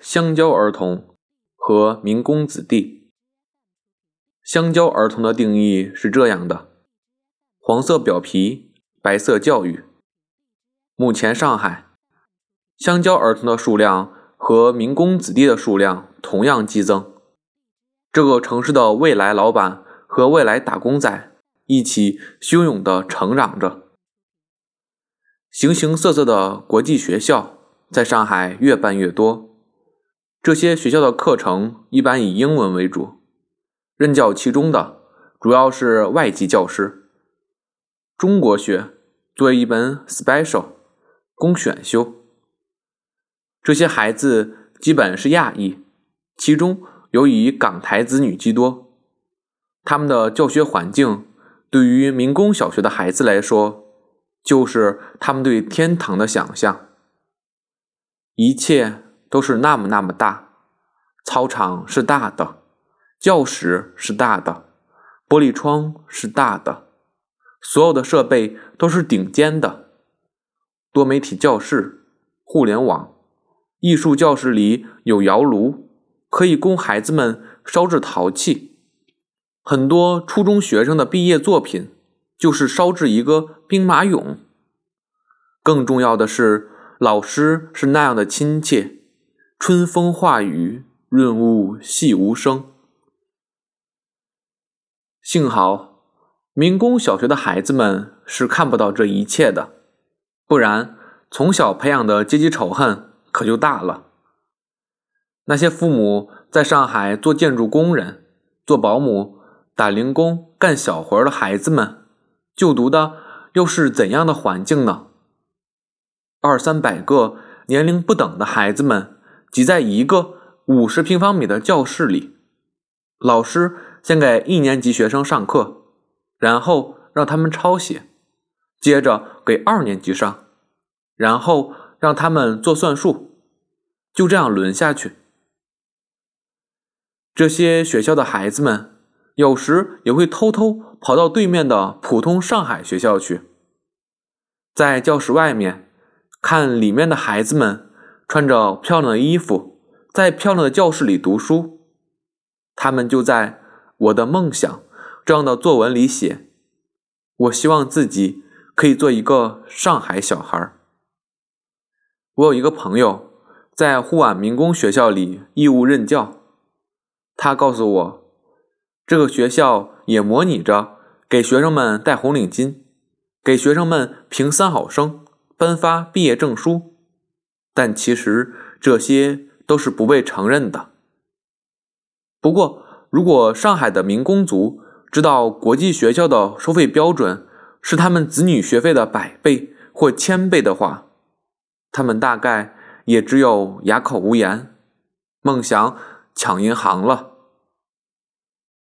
香蕉儿童和民工子弟。香蕉儿童的定义是这样的：黄色表皮，白色教育。目前上海香蕉儿童的数量和民工子弟的数量同样激增。这个城市的未来老板和未来打工仔一起汹涌地成长着。形形色色的国际学校在上海越办越多。这些学校的课程一般以英文为主，任教其中的主要是外籍教师。中国学作为一门 special 供选修。这些孩子基本是亚裔，其中有以港台子女居多。他们的教学环境对于民工小学的孩子来说，就是他们对天堂的想象。一切。都是那么那么大，操场是大的，教室是大的，玻璃窗是大的，所有的设备都是顶尖的。多媒体教室、互联网、艺术教室里有窑炉，可以供孩子们烧制陶器。很多初中学生的毕业作品就是烧制一个兵马俑。更重要的是，老师是那样的亲切。春风化雨，润物细无声。幸好，民工小学的孩子们是看不到这一切的，不然从小培养的阶级仇恨可就大了。那些父母在上海做建筑工人、做保姆、打零工、干小活的孩子们，就读的又是怎样的环境呢？二三百个年龄不等的孩子们。挤在一个五十平方米的教室里，老师先给一年级学生上课，然后让他们抄写，接着给二年级上，然后让他们做算术，就这样轮下去。这些学校的孩子们有时也会偷偷跑到对面的普通上海学校去，在教室外面看里面的孩子们。穿着漂亮的衣服，在漂亮的教室里读书，他们就在我的梦想这样的作文里写：“我希望自己可以做一个上海小孩。”我有一个朋友在沪皖民工学校里义务任教，他告诉我，这个学校也模拟着给学生们戴红领巾，给学生们评三好生，颁发毕业证书。但其实这些都是不被承认的。不过，如果上海的民工族知道国际学校的收费标准是他们子女学费的百倍或千倍的话，他们大概也只有哑口无言，梦想抢银行了。